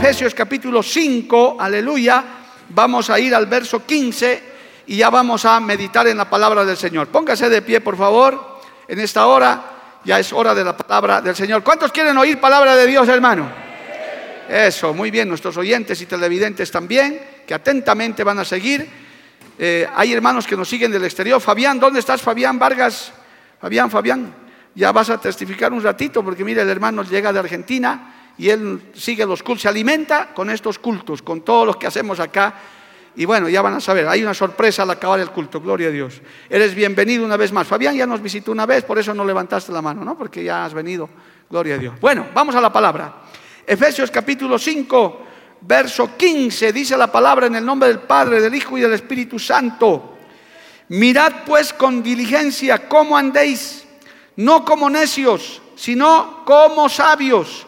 Efesios capítulo 5, aleluya. Vamos a ir al verso 15 y ya vamos a meditar en la palabra del Señor. Póngase de pie, por favor, en esta hora. Ya es hora de la palabra del Señor. ¿Cuántos quieren oír palabra de Dios, hermano? Eso, muy bien, nuestros oyentes y televidentes también, que atentamente van a seguir. Eh, hay hermanos que nos siguen del exterior. Fabián, ¿dónde estás, Fabián Vargas? Fabián, Fabián, ya vas a testificar un ratito, porque mire, el hermano llega de Argentina y él sigue los cultos, se alimenta con estos cultos, con todos los que hacemos acá. Y bueno, ya van a saber, hay una sorpresa al acabar el culto, gloria a Dios. Eres bienvenido una vez más. Fabián ya nos visitó una vez, por eso no levantaste la mano, ¿no? Porque ya has venido, gloria a Dios. Bueno, vamos a la palabra. Efesios capítulo 5, verso 15, dice la palabra en el nombre del Padre, del Hijo y del Espíritu Santo. Mirad pues con diligencia cómo andéis, no como necios, sino como sabios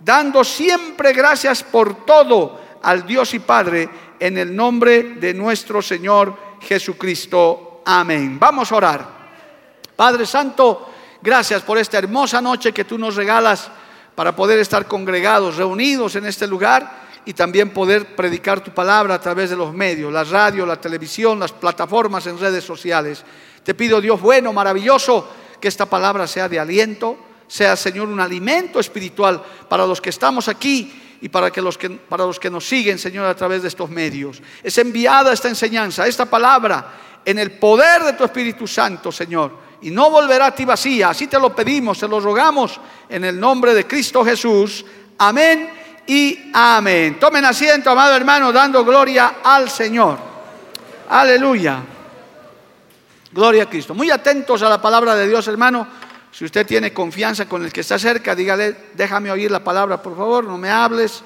dando siempre gracias por todo al Dios y Padre en el nombre de nuestro Señor Jesucristo. Amén. Vamos a orar. Padre Santo, gracias por esta hermosa noche que tú nos regalas para poder estar congregados, reunidos en este lugar y también poder predicar tu palabra a través de los medios, la radio, la televisión, las plataformas en redes sociales. Te pido, Dios bueno, maravilloso, que esta palabra sea de aliento, sea, Señor, un alimento espiritual para los que estamos aquí y para, que los que, para los que nos siguen, Señor, a través de estos medios. Es enviada esta enseñanza, esta palabra, en el poder de tu Espíritu Santo, Señor. Y no volverá a ti vacía. Así te lo pedimos, te lo rogamos en el nombre de Cristo Jesús. Amén y amén. Tomen asiento, amado hermano, dando gloria al Señor. Aleluya. Gloria a Cristo. Muy atentos a la palabra de Dios, hermano si usted tiene confianza con el que está cerca, dígale, déjame oír la palabra, por favor, no me hables.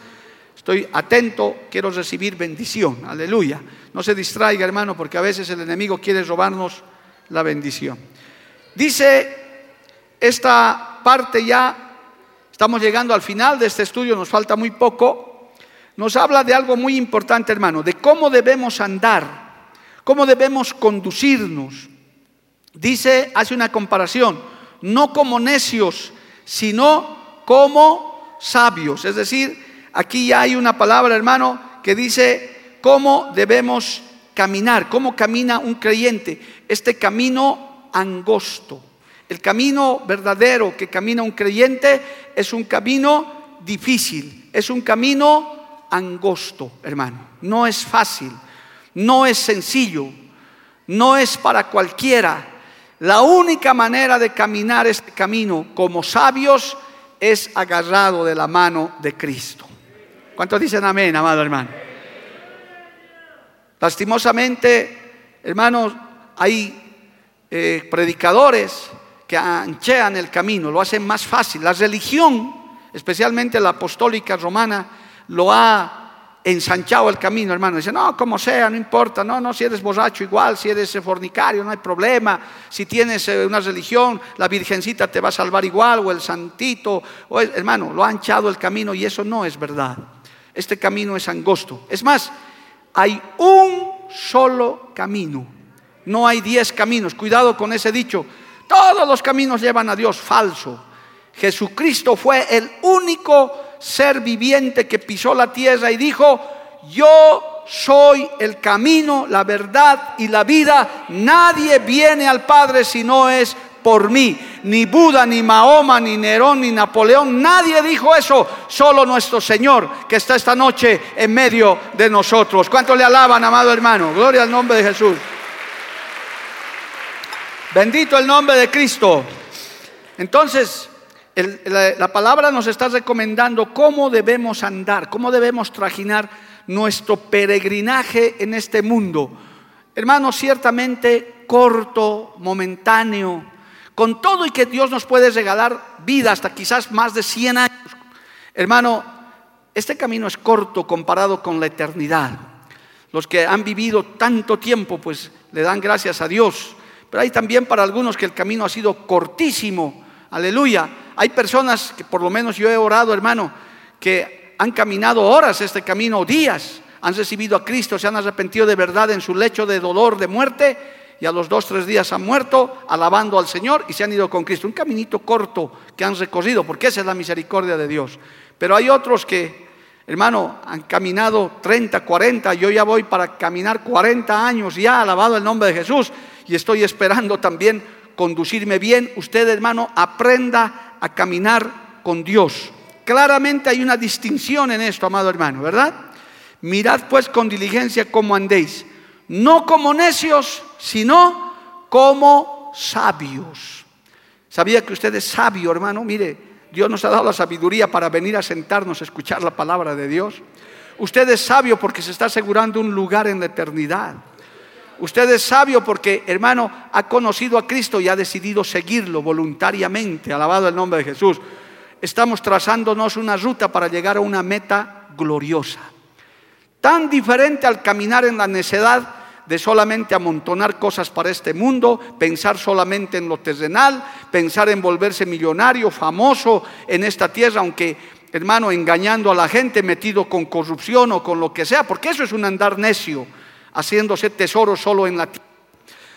Estoy atento, quiero recibir bendición. Aleluya. No se distraiga, hermano, porque a veces el enemigo quiere robarnos la bendición. Dice esta parte ya, estamos llegando al final de este estudio, nos falta muy poco. Nos habla de algo muy importante, hermano, de cómo debemos andar, cómo debemos conducirnos. Dice, hace una comparación no como necios, sino como sabios. Es decir, aquí ya hay una palabra, hermano, que dice cómo debemos caminar, cómo camina un creyente. Este camino angosto. El camino verdadero que camina un creyente es un camino difícil, es un camino angosto, hermano. No es fácil, no es sencillo, no es para cualquiera. La única manera de caminar este camino como sabios es agarrado de la mano de Cristo. ¿Cuántos dicen amén, amado hermano? Lastimosamente, hermanos, hay eh, predicadores que anchean el camino, lo hacen más fácil. La religión, especialmente la apostólica romana, lo ha ensanchado el camino, hermano. Dice, no, como sea, no importa, no, no, si eres borracho igual, si eres fornicario, no hay problema. Si tienes eh, una religión, la virgencita te va a salvar igual, o el santito, hermano, lo ha anchado el camino y eso no es verdad. Este camino es angosto. Es más, hay un solo camino, no hay diez caminos. Cuidado con ese dicho. Todos los caminos llevan a Dios, falso. Jesucristo fue el único ser viviente que pisó la tierra y dijo, yo soy el camino, la verdad y la vida. Nadie viene al Padre si no es por mí. Ni Buda, ni Mahoma, ni Nerón, ni Napoleón, nadie dijo eso. Solo nuestro Señor que está esta noche en medio de nosotros. ¿Cuánto le alaban, amado hermano? Gloria al nombre de Jesús. Bendito el nombre de Cristo. Entonces, la, la, palabra nos está recomendando cómo debemos andar, cómo debemos trajinar nuestro peregrinaje en este mundo. Hermano, ciertamente corto, momentáneo, con todo y que Dios nos puede regalar vida hasta quizás más de 100 años. Hermano, este camino es corto comparado con la eternidad. Los que han vivido tanto tiempo, pues le dan gracias a Dios. Pero hay también para algunos que el camino ha sido cortísimo. Aleluya. Hay personas que por lo menos yo he orado, hermano, que han caminado horas este camino, días, han recibido a Cristo, se han arrepentido de verdad en su lecho de dolor, de muerte, y a los dos, tres días han muerto alabando al Señor y se han ido con Cristo. Un caminito corto que han recorrido, porque esa es la misericordia de Dios. Pero hay otros que, hermano, han caminado 30, 40, yo ya voy para caminar 40 años ya, alabado el nombre de Jesús, y estoy esperando también conducirme bien. Usted, hermano, aprenda a caminar con Dios. Claramente hay una distinción en esto, amado hermano, ¿verdad? Mirad pues con diligencia cómo andéis no como necios, sino como sabios. ¿Sabía que usted es sabio, hermano? Mire, Dios nos ha dado la sabiduría para venir a sentarnos a escuchar la palabra de Dios. Usted es sabio porque se está asegurando un lugar en la eternidad. Usted es sabio porque, hermano, ha conocido a Cristo y ha decidido seguirlo voluntariamente. Alabado el nombre de Jesús. Estamos trazándonos una ruta para llegar a una meta gloriosa. Tan diferente al caminar en la necedad de solamente amontonar cosas para este mundo, pensar solamente en lo terrenal, pensar en volverse millonario, famoso en esta tierra, aunque hermano, engañando a la gente, metido con corrupción o con lo que sea, porque eso es un andar necio, haciéndose tesoro solo en la tierra.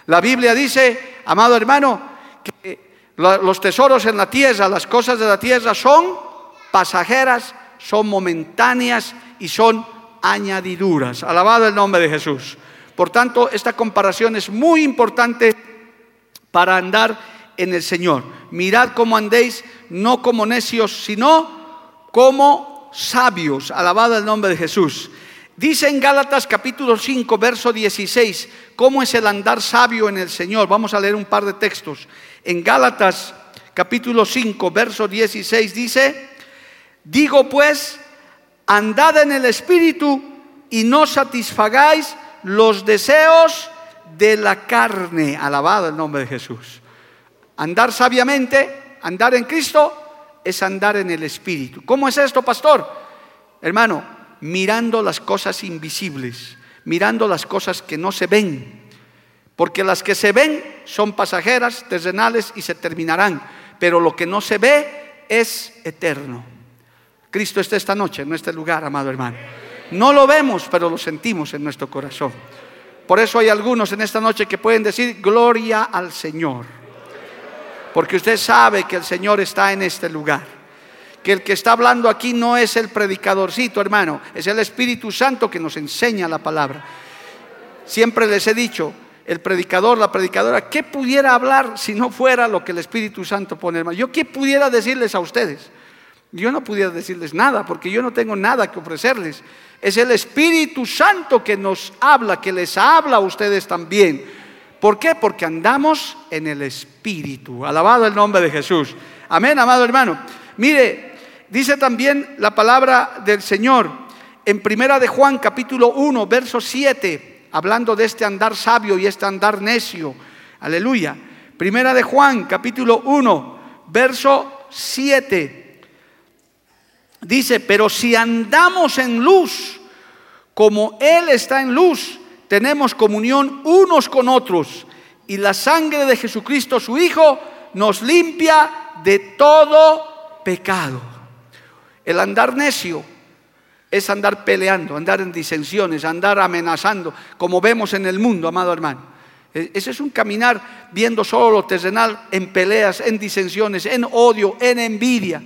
La Biblia dice, amado hermano, que los tesoros en la tierra, las cosas de la tierra son pasajeras, son momentáneas y son añadiduras. Alabado el nombre de Jesús. Por tanto, esta comparación es muy importante para andar en el Señor. Mirad cómo andéis, no como necios, sino como sabios. Alabado el nombre de Jesús. Dice en Gálatas capítulo 5, verso 16, cómo es el andar sabio en el Señor. Vamos a leer un par de textos. En Gálatas capítulo 5, verso 16 dice, digo pues, andad en el Espíritu y no satisfagáis los deseos de la carne. Alabado el nombre de Jesús. Andar sabiamente, andar en Cristo, es andar en el Espíritu. ¿Cómo es esto, pastor? Hermano, mirando las cosas invisibles, mirando las cosas que no se ven. Porque las que se ven son pasajeras, terrenales y se terminarán. Pero lo que no se ve es eterno. Cristo está esta noche en este lugar, amado hermano. No lo vemos, pero lo sentimos en nuestro corazón. Por eso hay algunos en esta noche que pueden decir gloria al Señor. Porque usted sabe que el Señor está en este lugar. Que el que está hablando aquí no es el predicadorcito, hermano, es el Espíritu Santo que nos enseña la palabra. Siempre les he dicho, el predicador, la predicadora, ¿qué pudiera hablar si no fuera lo que el Espíritu Santo pone, hermano? Yo qué pudiera decirles a ustedes. Yo no pudiera decirles nada porque yo no tengo nada que ofrecerles. Es el Espíritu Santo que nos habla, que les habla a ustedes también. ¿Por qué? Porque andamos en el Espíritu. Alabado el nombre de Jesús. Amén, amado hermano. Mire, dice también la palabra del Señor en Primera de Juan capítulo 1, verso 7, hablando de este andar sabio y este andar necio. Aleluya. Primera de Juan capítulo 1, verso 7. Dice, pero si andamos en luz, como Él está en luz, tenemos comunión unos con otros. Y la sangre de Jesucristo, su Hijo, nos limpia de todo pecado. El andar necio es andar peleando, andar en disensiones, andar amenazando, como vemos en el mundo, amado hermano. E, ese es un caminar viendo solo lo terrenal en peleas, en disensiones, en odio, en envidia.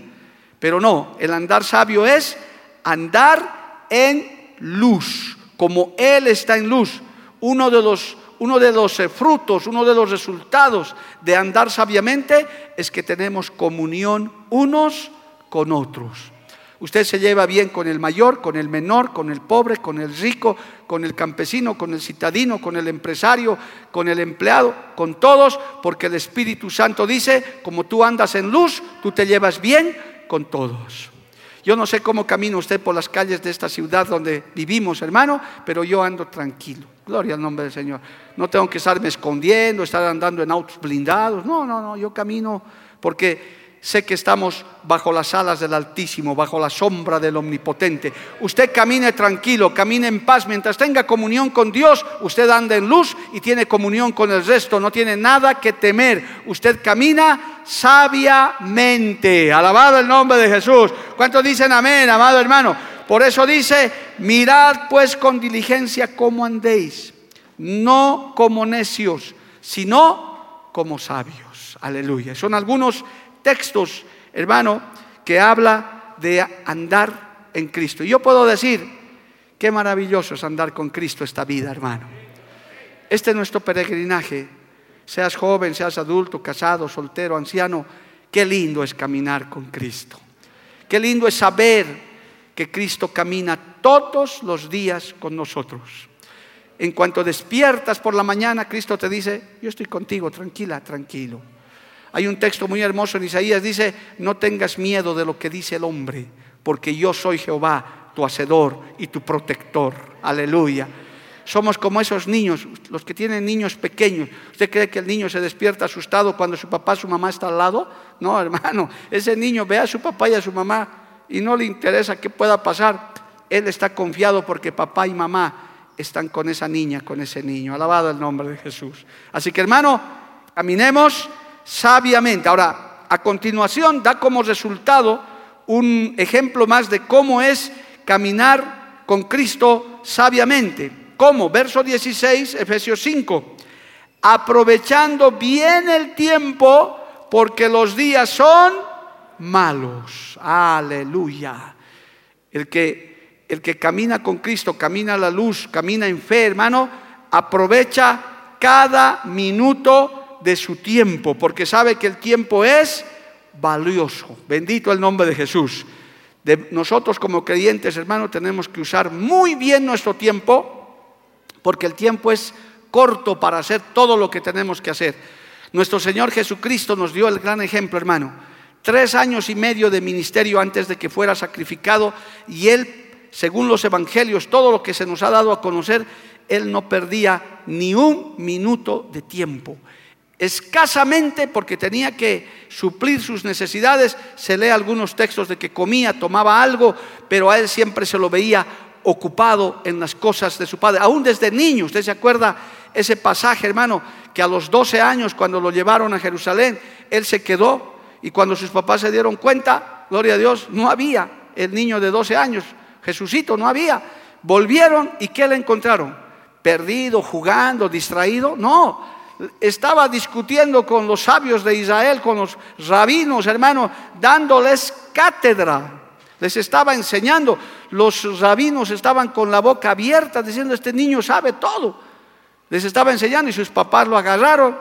Pero no, el andar sabio es andar en luz, como Él está en luz, uno de los, uno de los eh, frutos, uno de los resultados de andar sabiamente es que tenemos comunión unos con otros. Usted se lleva bien con el mayor, con el menor, con el pobre, con el rico, con el campesino, con el citadino, con el empresario, con el empleado, con todos, porque el Espíritu Santo dice, como tú andas en luz, tú te llevas bien con todos. Yo no sé cómo camina usted por las calles de esta ciudad donde vivimos, hermano, pero yo ando tranquilo. Gloria al nombre del Señor. No tengo que estarme escondiendo, estar andando en autos blindados. No, no, no, yo camino porque sé que estamos bajo las alas del Altísimo, bajo la sombra del Omnipotente. Usted camine tranquilo, camine en paz. Mientras tenga comunión con Dios, usted anda en luz y tiene comunión con el resto. No tiene nada que temer. Usted camina sabiamente. Alabado el nombre de Jesús. ¿Cuántos dicen amén, amado hermano? Por eso dice, mirad pues con diligencia cómo andéis, no como necios, sino como sabios. Aleluya. Son algunos textos, hermano, que habla de andar en Cristo. Y yo puedo decir, qué maravilloso es andar con Cristo esta vida, hermano. Este es nuestro peregrinaje. Seas joven, seas adulto, casado, soltero, anciano, qué lindo es caminar con Cristo. Qué lindo es saber que Cristo camina todos los días con nosotros. En cuanto despiertas por la mañana, Cristo te dice, yo estoy contigo, tranquila, tranquilo. Hay un texto muy hermoso en Isaías, dice, no tengas miedo de lo que dice el hombre, porque yo soy Jehová, tu hacedor y tu protector. Aleluya. Somos como esos niños, los que tienen niños pequeños. ¿Usted cree que el niño se despierta asustado cuando su papá, su mamá está al lado? No, hermano, ese niño ve a su papá y a su mamá y no le interesa qué pueda pasar. Él está confiado porque papá y mamá están con esa niña, con ese niño. Alabado el nombre de Jesús. Así que hermano, caminemos sabiamente. Ahora, a continuación da como resultado un ejemplo más de cómo es caminar con Cristo sabiamente. ¿Cómo? Verso 16, Efesios 5. Aprovechando bien el tiempo porque los días son malos. Aleluya. El que, el que camina con Cristo, camina a la luz, camina en fe, hermano, aprovecha cada minuto de su tiempo, porque sabe que el tiempo es valioso. Bendito el nombre de Jesús. De nosotros como creyentes, hermanos, tenemos que usar muy bien nuestro tiempo, porque el tiempo es corto para hacer todo lo que tenemos que hacer. Nuestro Señor Jesucristo nos dio el gran ejemplo, hermano. Tres años y medio de ministerio antes de que fuera sacrificado y Él, según los evangelios, todo lo que se nos ha dado a conocer, Él no perdía ni un minuto de tiempo escasamente porque tenía que suplir sus necesidades. Se lee algunos textos de que comía, tomaba algo, pero a él siempre se lo veía ocupado en las cosas de su padre, aún desde niño. Usted se acuerda ese pasaje, hermano, que a los 12 años, cuando lo llevaron a Jerusalén, él se quedó y cuando sus papás se dieron cuenta, gloria a Dios, no había el niño de 12 años, Jesucito, no había. Volvieron y ¿qué le encontraron? Perdido, jugando, distraído. No, estaba discutiendo con los sabios de Israel, con los rabinos, hermano, dándoles cátedra. Les estaba enseñando. Los rabinos estaban con la boca abierta diciendo, este niño sabe todo. Les estaba enseñando y sus papás lo agarraron.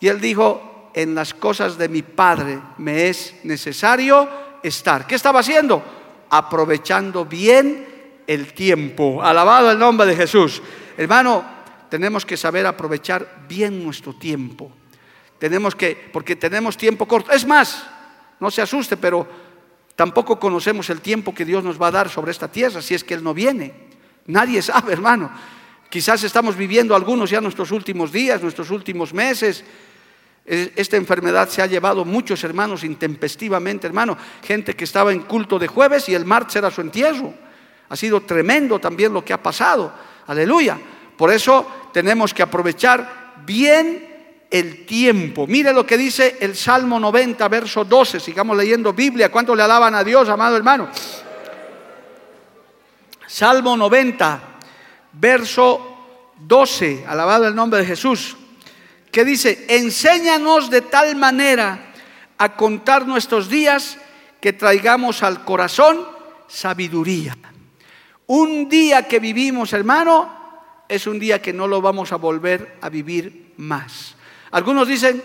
Y él dijo, en las cosas de mi padre me es necesario estar. ¿Qué estaba haciendo? Aprovechando bien el tiempo. Alabado el nombre de Jesús. Hermano, tenemos que saber aprovechar bien nuestro tiempo. Tenemos que, porque tenemos tiempo corto. Es más, no se asuste, pero tampoco conocemos el tiempo que Dios nos va a dar sobre esta tierra si es que Él no viene. Nadie sabe, hermano. Quizás estamos viviendo algunos ya nuestros últimos días, nuestros últimos meses. Esta enfermedad se ha llevado muchos hermanos intempestivamente, hermano. Gente que estaba en culto de jueves y el martes era su entierro. Ha sido tremendo también lo que ha pasado. Aleluya. Por eso tenemos que aprovechar bien el tiempo. Mire lo que dice el Salmo 90, verso 12. Sigamos leyendo Biblia. ¿Cuánto le alaban a Dios, amado hermano? Salmo 90, verso 12. Alabado el nombre de Jesús. Que dice, enséñanos de tal manera a contar nuestros días que traigamos al corazón sabiduría. Un día que vivimos, hermano, es un día que no lo vamos a volver a vivir más. Algunos dicen,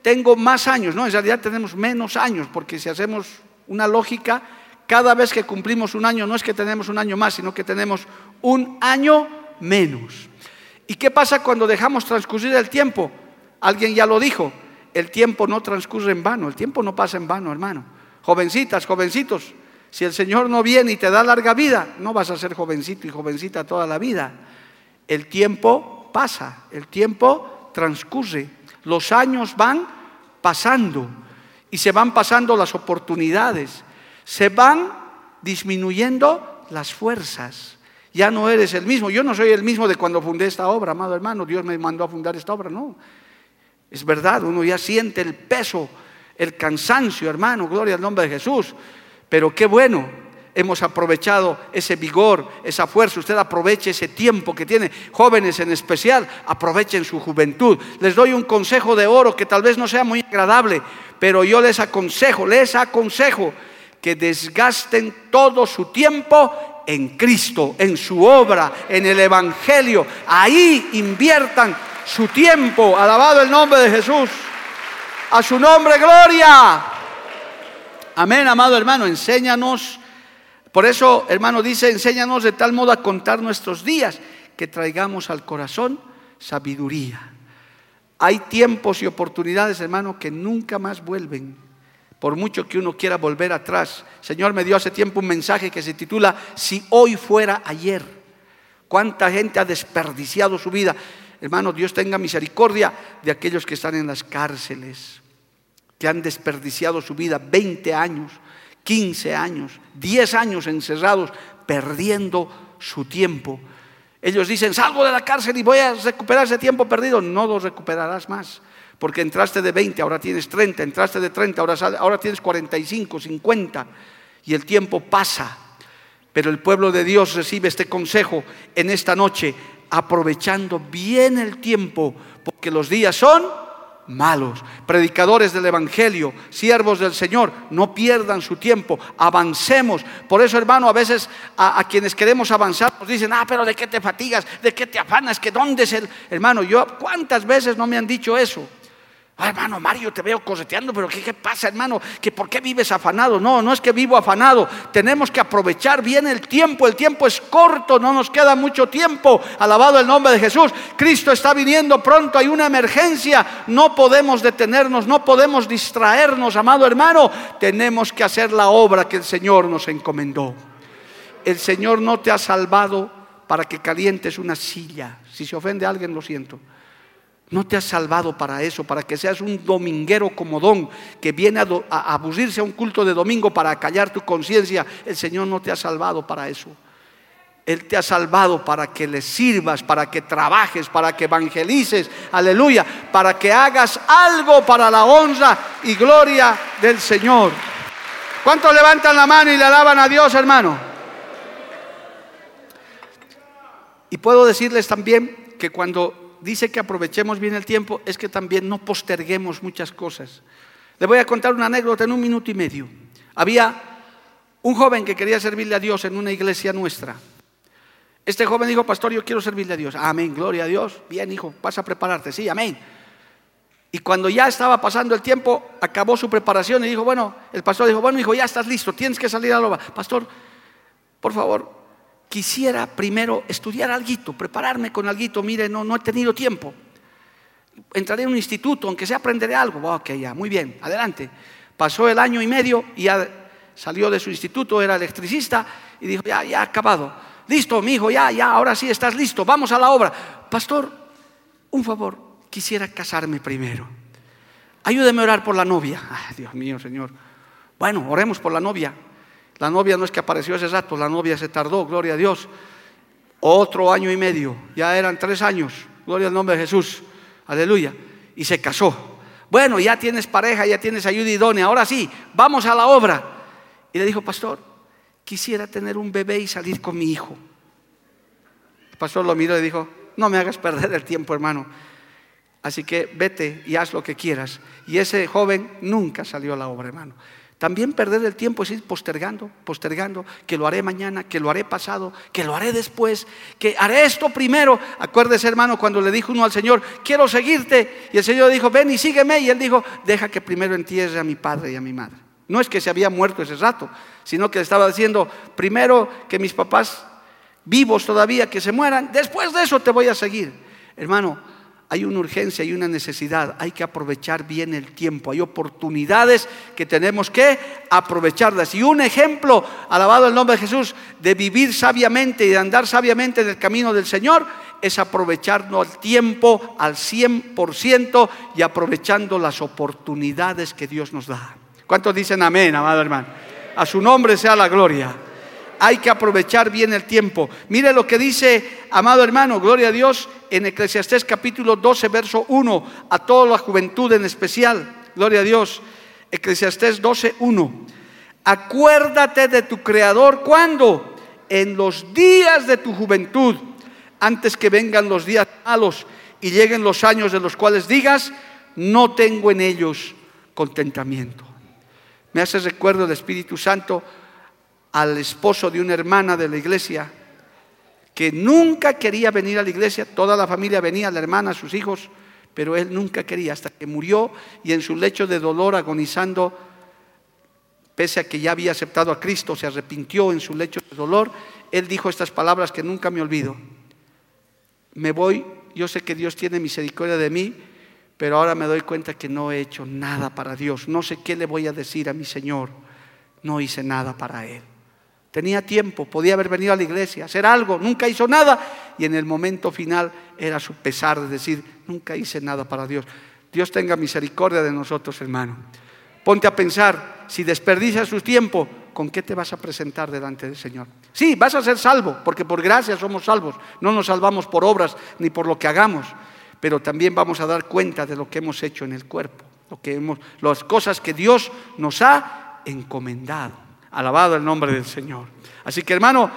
tengo más años, no, en realidad tenemos menos años, porque si hacemos una lógica, cada vez que cumplimos un año no es que tenemos un año más, sino que tenemos un año menos. ¿Y qué pasa cuando dejamos transcurrir el tiempo? Alguien ya lo dijo, el tiempo no transcurre en vano, el tiempo no pasa en vano, hermano. Jovencitas, jovencitos, si el Señor no viene y te da larga vida, no vas a ser jovencito y jovencita toda la vida. El tiempo pasa, el tiempo transcurre, los años van pasando y se van pasando las oportunidades, se van disminuyendo las fuerzas. Ya no eres el mismo. Yo no soy el mismo de cuando fundé esta obra, amado hermano. Dios me mandó a fundar esta obra, no. Es verdad, uno ya siente el peso, el cansancio, hermano, gloria al nombre de Jesús. Pero qué bueno, hemos aprovechado ese vigor, esa fuerza. Usted aproveche ese tiempo que tiene. Jóvenes en especial, aprovechen su juventud. Les doy un consejo de oro que tal vez no sea muy agradable, pero yo les aconsejo, les aconsejo que desgasten todo su tiempo en Cristo, en su obra, en el Evangelio. Ahí inviertan su tiempo. Alabado el nombre de Jesús. A su nombre, gloria. Amén, amado hermano. Enséñanos. Por eso, hermano, dice, enséñanos de tal modo a contar nuestros días que traigamos al corazón sabiduría. Hay tiempos y oportunidades, hermano, que nunca más vuelven. Por mucho que uno quiera volver atrás. Señor me dio hace tiempo un mensaje que se titula Si hoy fuera ayer. ¿Cuánta gente ha desperdiciado su vida? Hermano, Dios tenga misericordia de aquellos que están en las cárceles, que han desperdiciado su vida 20 años, 15 años, 10 años encerrados, perdiendo su tiempo. Ellos dicen, salgo de la cárcel y voy a recuperar ese tiempo perdido. No lo recuperarás más, porque entraste de 20, ahora tienes 30, entraste de 30, ahora, ahora tienes 45, 50, y el tiempo pasa. Pero el pueblo de Dios recibe este consejo en esta noche aprovechando bien el tiempo, porque los días son malos. Predicadores del Evangelio, siervos del Señor, no pierdan su tiempo, avancemos. Por eso, hermano, a veces a, quienes queremos avanzar nos dicen, ah, pero ¿de qué te fatigas? ¿De qué te afanas? ¿Que dónde es el hermano? Yo, ¿cuántas veces no me han dicho eso? Ah, hermano Mario, te veo coseteando, pero ¿qué, pasa, hermano? ¿Que ¿Por qué vives afanado? No, no es que vivo afanado. Tenemos que aprovechar bien el tiempo. El tiempo es corto, no nos queda mucho tiempo. Alabado el nombre de Jesús. Cristo está viniendo pronto, hay una emergencia. No podemos detenernos, no podemos distraernos, amado hermano. Tenemos que hacer la obra que el Señor nos encomendó. El Señor no te ha salvado para que calientes una silla. Si se ofende a alguien, lo siento. No te has salvado para eso, para que seas un dominguero comodón que viene a, aburrirse a un culto de domingo para callar tu conciencia. El Señor no te ha salvado para eso. Él te ha salvado para que le sirvas, para que trabajes, para que evangelices, aleluya, para que hagas algo para la honra y gloria del Señor. ¿Cuántos levantan la mano y le alaban a Dios, hermano? Y puedo decirles también que cuando dice que aprovechemos bien el tiempo es que también no posterguemos muchas cosas. Le voy a contar una anécdota en un minuto y medio. Había un joven que quería servirle a Dios en una iglesia nuestra. Este joven dijo, pastor, yo quiero servirle a Dios. Amén, gloria a Dios. Bien, hijo, pasa a prepararte. Sí, amén. Y cuando ya estaba pasando el tiempo, acabó su preparación y dijo, bueno, el pastor dijo, bueno, hijo, ya estás listo, tienes que salir a la obra. Pastor, por favor, quisiera primero estudiar algo, prepararme con algo, mire, no, no he tenido tiempo. Entraré en un instituto, aunque sea aprenderé algo. Ok, ya, muy bien, adelante. Pasó el año y medio y ya salió de su instituto, era electricista y dijo, ya, ya, acabado. Listo, mi hijo, ya, ya, ahora sí estás listo, vamos a la obra. Pastor, un favor, quisiera casarme primero. Ayúdeme a orar por la novia. Ay, Dios mío, Señor. Bueno, oremos por la novia. La novia no es que apareció ese rato, la novia se tardó, gloria a Dios. Otro año y medio, ya eran tres años, gloria al nombre de Jesús, aleluya. Y se casó. Bueno, ya tienes pareja, ya tienes ayuda idónea, ahora sí, vamos a la obra. Y le dijo, pastor, quisiera tener un bebé y salir con mi hijo. El pastor lo miró y dijo, no me hagas perder el tiempo, hermano. Así que vete y haz lo que quieras. Y ese joven nunca salió a la obra, hermano También perder el tiempo es ir postergando, postergando, que lo haré mañana, que lo haré pasado, que lo haré después, que haré esto primero. Acuérdese, hermano, cuando le dijo uno al Señor, quiero seguirte, y el Señor dijo, ven y sígueme, y él dijo, deja que primero entierre a mi padre y a mi madre. No es que se había muerto ese rato, sino que estaba diciendo, primero que mis papás vivos todavía, que se mueran, después de eso te voy a seguir. Hermano, hay una urgencia y una necesidad, hay que aprovechar bien el tiempo, hay oportunidades que tenemos que aprovecharlas. Y un ejemplo, alabado el nombre de Jesús, de vivir sabiamente y de andar sabiamente en el camino del Señor, es aprovecharnos el tiempo al 100% y aprovechando las oportunidades que Dios nos da. ¿Cuántos dicen amén, amado hermano? A su nombre sea la gloria hay que aprovechar bien el tiempo. Mire lo que dice, amado hermano, gloria a Dios, en Eclesiastés capítulo 12, verso 1, a toda la juventud en especial, gloria a Dios. Eclesiastés 12, 1. Acuérdate de tu Creador cuando? En los días de tu juventud, antes que vengan los días malos y lleguen los años de los cuales digas, no tengo en ellos contentamiento. Me hace recuerdo del Espíritu Santo al esposo de una hermana de la iglesia que nunca quería venir a la iglesia, toda la familia venía, la hermana, sus hijos, pero él nunca quería, hasta que murió y en su lecho de dolor, agonizando, pese a que ya había aceptado a Cristo, se arrepintió en su lecho de dolor, él dijo estas palabras que nunca me olvido. Me voy, yo sé que Dios tiene misericordia de mí, pero ahora me doy cuenta que no he hecho nada para Dios. No sé qué le voy a decir a mi Señor. No hice nada para Él. Tenía tiempo, podía haber venido a la iglesia, hacer algo, nunca hizo nada. Y en el momento final era su pesar de decir, nunca hice nada para Dios. Dios tenga misericordia de nosotros, hermano. Ponte a pensar, si desperdicias su tiempo, ¿con qué te vas a presentar delante del Señor? Sí, vas a ser salvo, porque por gracia somos salvos. No nos salvamos por obras ni por lo que hagamos, pero también vamos a dar cuenta de lo que hemos hecho en el cuerpo, lo que hemos, las cosas que Dios nos ha encomendado. Alabado el nombre del Señor. Así que hermano,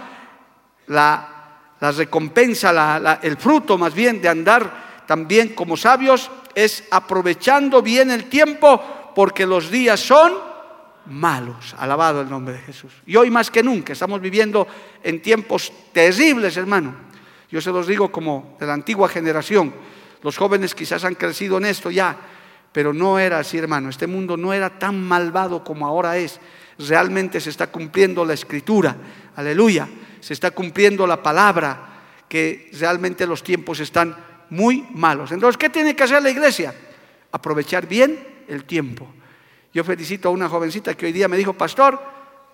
la, recompensa, el fruto más bien de andar también como sabios es aprovechando bien el tiempo porque los días son malos. Alabado el nombre de Jesús. Y hoy más que nunca estamos viviendo en tiempos terribles, hermano. Yo se los digo como de la antigua generación. Los jóvenes quizás han crecido en esto ya, pero no era así, hermano. Este mundo no era tan malvado como ahora es realmente se está cumpliendo la escritura. Aleluya. Se está cumpliendo la palabra, que realmente los tiempos están muy malos. Entonces, ¿qué tiene que hacer la iglesia? Aprovechar bien el tiempo. Yo felicito a una jovencita que hoy día me dijo, pastor,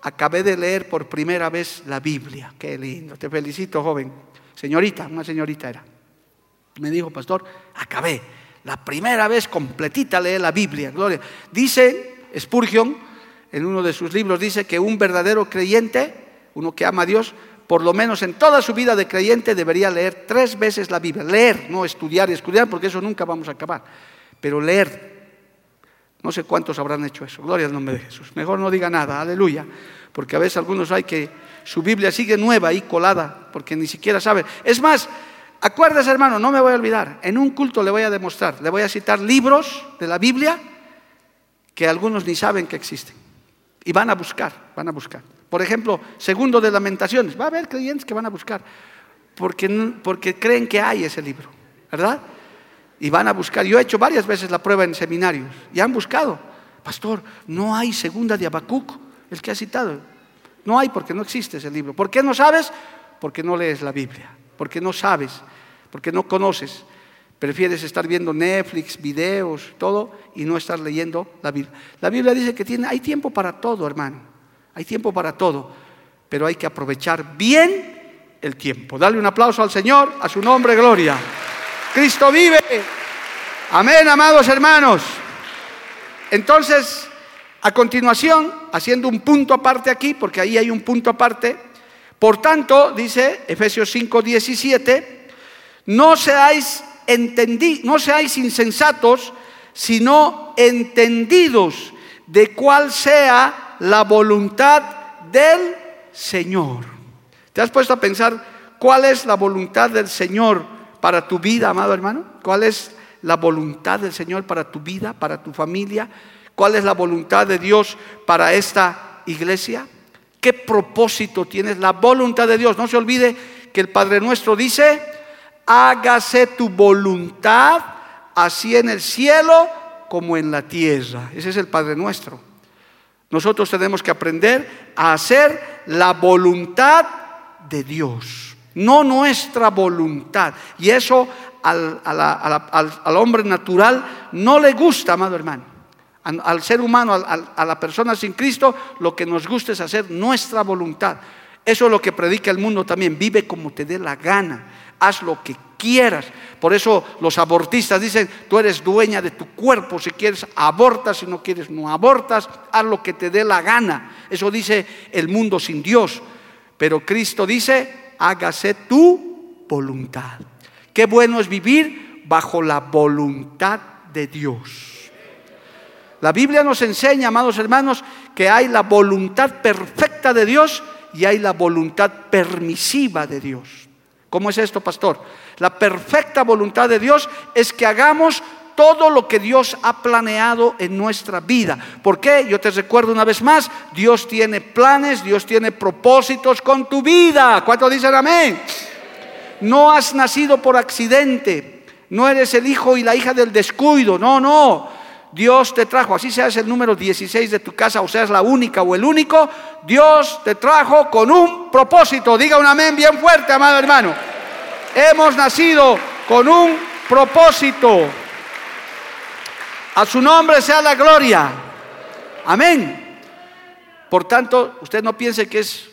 acabé de leer por primera vez la Biblia. Qué lindo, te felicito, joven. Señorita, una señorita era. Me dijo, pastor, acabé. La primera vez completita leer la Biblia. Gloria. Dice Spurgeon, en uno de sus libros dice que un verdadero creyente, uno que ama a Dios, por lo menos en toda su vida de creyente debería leer tres veces la Biblia. Leer, no estudiar y estudiar, porque eso nunca vamos a acabar. Pero leer. No sé cuántos habrán hecho eso. Gloria al nombre de Jesús. Mejor no diga nada, aleluya. Porque a veces algunos hay que su Biblia sigue nueva ahí colada, porque ni siquiera sabe. Es más, acuérdese hermano, no me voy a olvidar. En un culto le voy a demostrar, le voy a citar libros de la Biblia que algunos ni saben que existen. Y van a buscar, van a buscar. Por ejemplo, segundo de lamentaciones, va a haber creyentes que van a buscar, porque, porque creen que hay ese libro, ¿verdad? Y van a buscar. Yo he hecho varias veces la prueba en seminarios y han buscado. Pastor, no hay segunda de Habacuc, el que ha citado. No hay porque no existe ese libro. ¿Por qué no sabes? Porque no lees la Biblia, porque no sabes, porque no conoces. Prefieres estar viendo Netflix, videos, todo, y no estar leyendo la Biblia. La Biblia dice que tiene, hay tiempo para todo, hermano. Hay tiempo para todo. Pero hay que aprovechar bien el tiempo. Dale un aplauso al Señor, a su nombre, gloria. Cristo vive. Amén, amados hermanos. Entonces, a continuación, haciendo un punto aparte aquí, porque ahí hay un punto aparte. Por tanto, dice Efesios 5, 17, no seáis entendí, no seáis insensatos, sino entendidos de cuál sea la voluntad del Señor. ¿Te has puesto a pensar cuál es la voluntad del Señor para tu vida, amado hermano? ¿Cuál es la voluntad del Señor para tu vida, para tu familia? cuál es la voluntad de Dios para esta iglesia. ¿Qué propósito tienes? La voluntad de Dios. No se olvide que el Padre nuestro dice, hágase tu voluntad así en el cielo como en la tierra. Ese es el Padre nuestro. Nosotros tenemos que aprender a hacer la voluntad de Dios, no nuestra voluntad. Y eso al, hombre natural no le gusta, amado hermano. Al, ser humano, a la persona sin Cristo, lo que nos gusta es hacer nuestra voluntad. Eso es lo que predica el mundo también. Vive como te dé la gana. Haz lo que quieras. Por eso los abortistas dicen, tú eres dueña de tu cuerpo. Si quieres, abortas. Si no quieres, no abortas. Haz lo que te dé la gana. Eso dice el mundo sin Dios. Pero Cristo dice, hágase tu voluntad. Qué bueno es vivir bajo la voluntad de Dios. La Biblia nos enseña, amados hermanos, que hay la voluntad perfecta de Dios y hay la voluntad permisiva de Dios. ¿Cómo es esto, pastor? La perfecta voluntad de Dios es que hagamos todo lo que Dios ha planeado en nuestra vida. ¿Por qué? Yo te recuerdo una vez más, Dios tiene planes, Dios tiene propósitos con tu vida. ¿Cuántos dicen amén? No has nacido por accidente, no eres el hijo y la hija del descuido, no, no. Dios te trajo, así seas el número 16 de tu casa o seas la única o el único, Dios te trajo con un propósito. Diga un amén bien fuerte, amado hermano. Hemos nacido con un propósito. A su nombre sea la gloria. Amén. Por tanto, usted no piense que es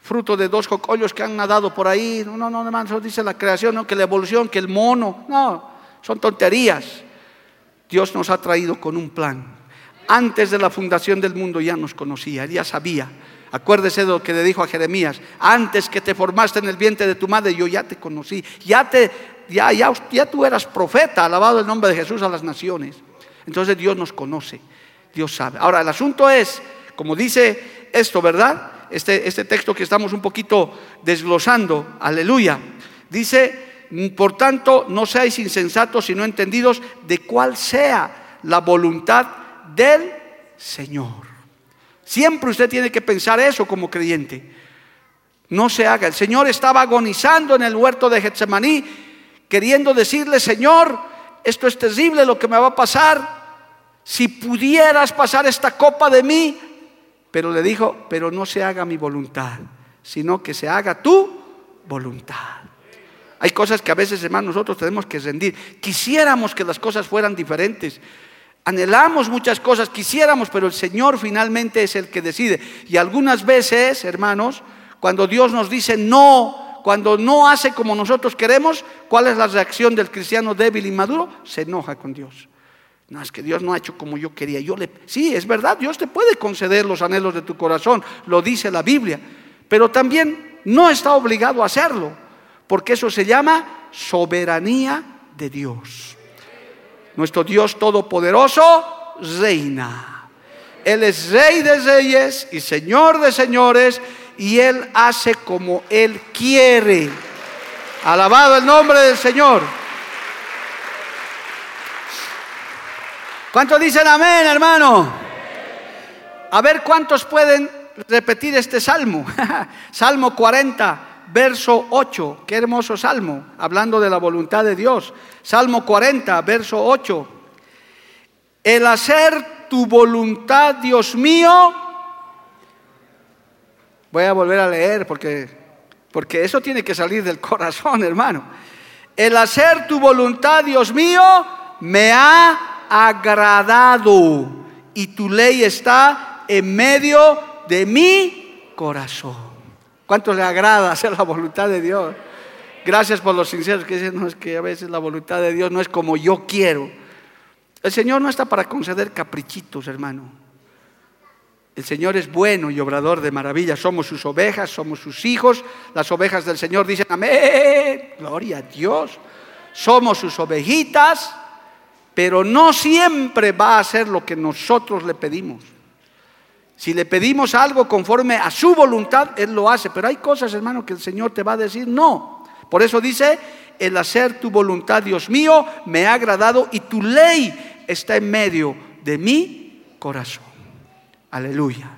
fruto de dos cocollos que han nadado por ahí. No, no, no, hermano, eso dice la creación, no, que la evolución, que el mono. No, son tonterías. Dios nos ha traído con un plan. Antes de la fundación del mundo ya nos conocía, ya sabía. Acuérdese de lo que le dijo a Jeremías, antes que te formaste en el vientre de tu madre, yo ya te conocí, ya te ya, ya, ya tú eras profeta, alabado el nombre de Jesús a las naciones. Entonces Dios nos conoce, Dios sabe. Ahora, el asunto es, como dice esto, ¿verdad? Este, este texto que estamos un poquito desglosando, aleluya, dice, por tanto, no seáis insensatos, sino entendidos de cuál sea la voluntad del Señor. Siempre usted tiene que pensar eso como creyente. No se haga. El Señor estaba agonizando en el huerto de Getsemaní, queriendo decirle, Señor, esto es terrible lo que me va a pasar. Si pudieras pasar esta copa de mí, pero le dijo, pero no se haga mi voluntad, sino que se haga tu voluntad. Hay cosas que a veces, hermanos, nosotros tenemos que rendir. Quisiéramos que las cosas fueran diferentes. Anhelamos muchas cosas, quisiéramos, pero el Señor finalmente es el que decide. Y algunas veces, hermanos, cuando Dios nos dice no, cuando no hace como nosotros queremos, ¿cuál es la reacción del cristiano débil y maduro? Se enoja con Dios. No, es que Dios no ha hecho como yo quería. Yo le, sí, es verdad, Dios te puede conceder los anhelos de tu corazón, lo dice la Biblia, pero también no está obligado a hacerlo porque eso se llama soberanía de Dios. Nuestro Dios Todopoderoso reina. Él es rey de reyes y señor de señores y Él hace como Él quiere. Alabado el nombre del Señor. ¿Cuántos dicen amén, hermano? A ver cuántos pueden repetir este salmo. salmo 40 verso 8. Qué hermoso salmo, hablando de la voluntad de Dios. Salmo 40, verso 8. El hacer tu voluntad, Dios mío. Voy a volver a leer porque, porque eso tiene que salir del corazón, hermano. El hacer tu voluntad, Dios mío, me ha agradado y tu ley está en medio de mi corazón. ¿Cuánto le agrada hacer la voluntad de Dios? Gracias por los sinceros que dicen, no es que a veces la voluntad de Dios no es como yo quiero. El Señor no está para conceder caprichitos, hermano. El Señor es bueno y obrador de maravillas. Somos sus ovejas, somos sus hijos. Las ovejas del Señor dicen amén. Gloria a Dios. Somos sus ovejitas, pero no siempre va a hacer lo que nosotros le pedimos. Si le pedimos algo conforme a su voluntad, Él lo hace. Pero hay cosas, hermano, que el Señor te va a decir no. Por eso dice, el hacer tu voluntad, Dios mío, me ha agradado y tu ley está en medio de mi corazón. Aleluya.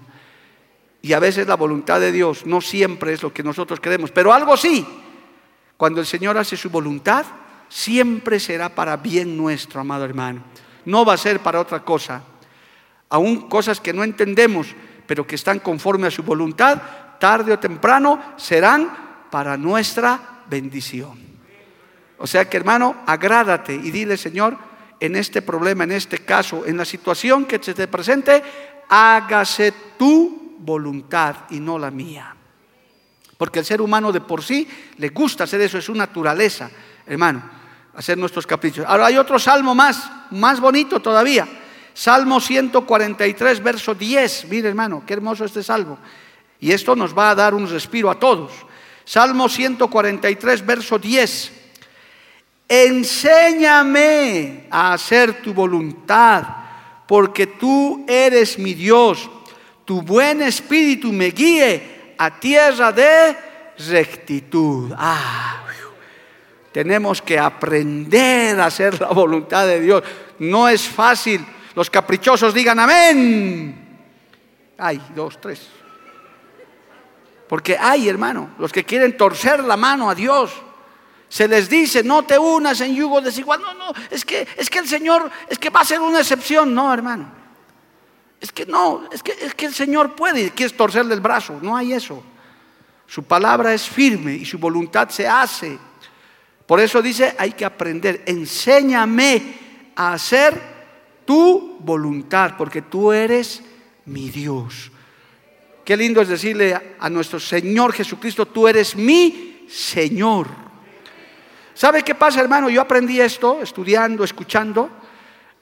Y a veces la voluntad de Dios no siempre es lo que nosotros queremos, pero algo sí. Cuando el Señor hace su voluntad, siempre será para bien nuestro, amado hermano. No va a ser para otra cosa. Aún cosas que no entendemos, pero que están conforme a su voluntad, tarde o temprano serán para nuestra bendición. O sea que hermano, agrádate y dile, Señor, en este problema, en este caso, en la situación que se te presente, hágase tu voluntad y no la mía. Porque el ser humano de por sí le gusta hacer eso, es su naturaleza, hermano, hacer nuestros caprichos. Ahora hay otro salmo más, más bonito todavía. Salmo 143, verso 10. Mire, hermano, qué hermoso este salmo. Y esto nos va a dar un respiro a todos. Salmo 143, verso 10. Enséñame a hacer tu voluntad, porque tú eres mi Dios. Tu buen espíritu me guíe a tierra de rectitud. Ah, tenemos que aprender a hacer la voluntad de Dios. No es fácil. Los caprichosos digan amén. Ay, dos, tres. Porque hay, hermano, los que quieren torcer la mano a Dios. Se les dice, no te unas en yugo desigual. No, no, es que, es que el Señor, es que va a ser una excepción. No, hermano. Es que no, es que, es que el Señor puede y quieres torcerle el brazo. No hay eso. Su palabra es firme y su voluntad se hace. Por eso dice, hay que aprender. Enséñame a hacer tu voluntad, porque tú eres mi Dios. Qué lindo es decirle a nuestro Señor Jesucristo, tú eres mi Señor. ¿Sabe qué pasa, hermano? Yo aprendí esto estudiando, escuchando.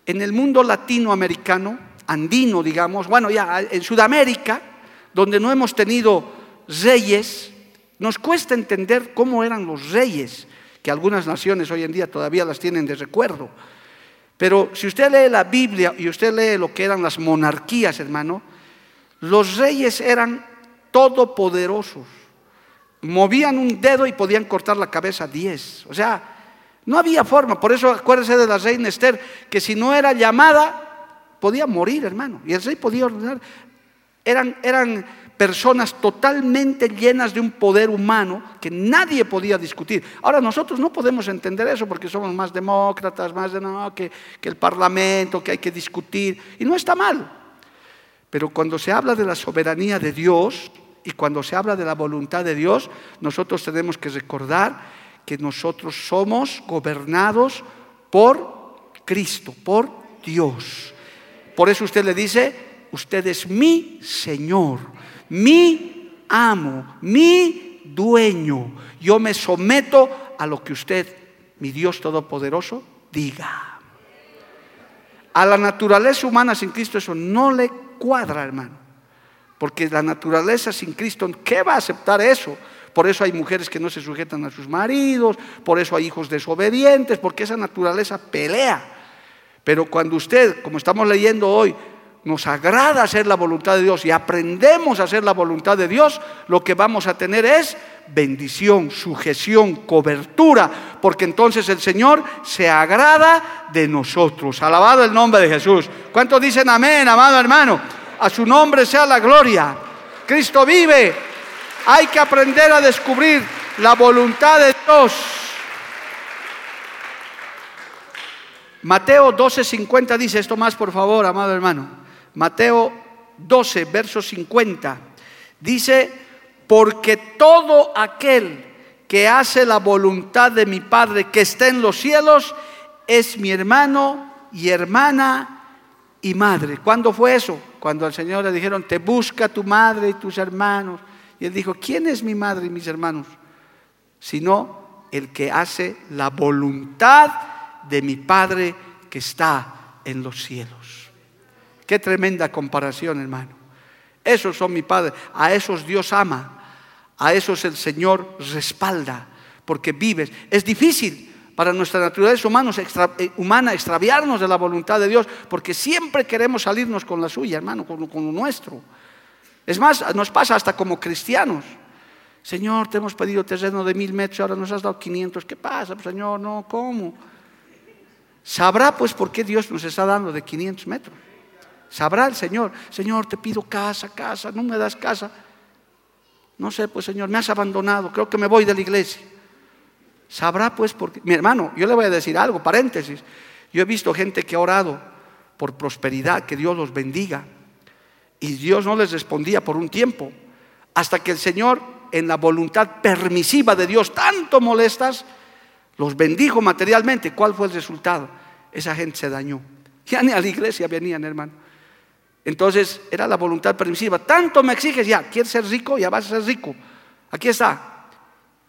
En el mundo latinoamericano, andino, digamos, bueno, ya en Sudamérica, donde no hemos tenido reyes, nos cuesta entender cómo eran los reyes, que algunas naciones hoy en día todavía las tienen de recuerdo. Pero si usted lee la Biblia y usted lee lo que eran las monarquías, hermano, los reyes eran todopoderosos. Movían un dedo y podían cortar la cabeza a diez. O sea, no había forma. Por eso acuérdese de la reina Esther, que si no era llamada, podía morir, hermano. Y el rey podía ordenar. Eran, eran personas totalmente llenas de un poder humano que nadie podía discutir. Ahora nosotros no podemos entender eso porque somos más demócratas, más de no, que, que el parlamento, que hay que discutir. Y no está mal. Pero cuando se habla de la soberanía de Dios y cuando se habla de la voluntad de Dios, nosotros tenemos que recordar que nosotros somos gobernados por Cristo, por Dios. Por eso usted le dice, usted es mi Señor, mi amo, mi dueño. Yo me someto a lo que usted, mi Dios Todopoderoso, diga. A la naturaleza humana sin Cristo eso no le cuadra, hermano. Porque la naturaleza sin Cristo, ¿qué va a aceptar eso? Por eso hay mujeres que no se sujetan a sus maridos, por eso hay hijos desobedientes, porque esa naturaleza pelea. Pero cuando usted, como estamos leyendo hoy, nos agrada hacer la voluntad de Dios y aprendemos a hacer la voluntad de Dios, lo que vamos a tener es bendición, sujeción, cobertura, porque entonces el Señor se agrada de nosotros. Alabado el nombre de Jesús. ¿Cuántos dicen amén, amado hermano? A su nombre sea la gloria. Cristo vive. Hay que aprender a descubrir la voluntad de Dios. Mateo 12:50 dice esto más, por favor, amado hermano. Mateo 12, verso 50. Dice, porque todo aquel que hace la voluntad de mi Padre que está en los cielos es mi hermano y hermana y madre. ¿Cuándo fue eso? Cuando al Señor le dijeron, te busca tu madre y tus hermanos. Y él dijo, ¿quién es mi madre y mis hermanos? Sino el que hace la voluntad de mi Padre que está en los cielos. Qué tremenda comparación, hermano. Esos son mi Padre. A esos Dios ama. A esos el Señor respalda. Porque vives. Es difícil para nuestra naturaleza eh, humana extraviarnos de la voluntad de Dios. Porque siempre queremos salirnos con la suya, hermano, con, con lo nuestro. Es más, nos pasa hasta como cristianos. Señor, te hemos pedido terreno de mil metros, ahora nos has dado 500. ¿Qué pasa, Señor? No, ¿cómo? Sabrá pues por qué Dios nos está dando de 500 metros. Sabrá el Señor, Señor, te pido casa, casa, no me das casa. No sé, pues Señor, me has abandonado, creo que me voy de la iglesia. Sabrá pues porque, mi hermano, yo le voy a decir algo, paréntesis. Yo he visto gente que ha orado por prosperidad, que Dios los bendiga. Y Dios no les respondía por un tiempo, hasta que el Señor, en la voluntad permisiva de Dios, tanto molestas, los bendijo materialmente. ¿Cuál fue el resultado? Esa gente se dañó. Ya ni a la iglesia venían, hermano. Entonces era la voluntad permisiva. Tanto me exiges, ya, quieres ser rico, ya vas a ser rico. Aquí está.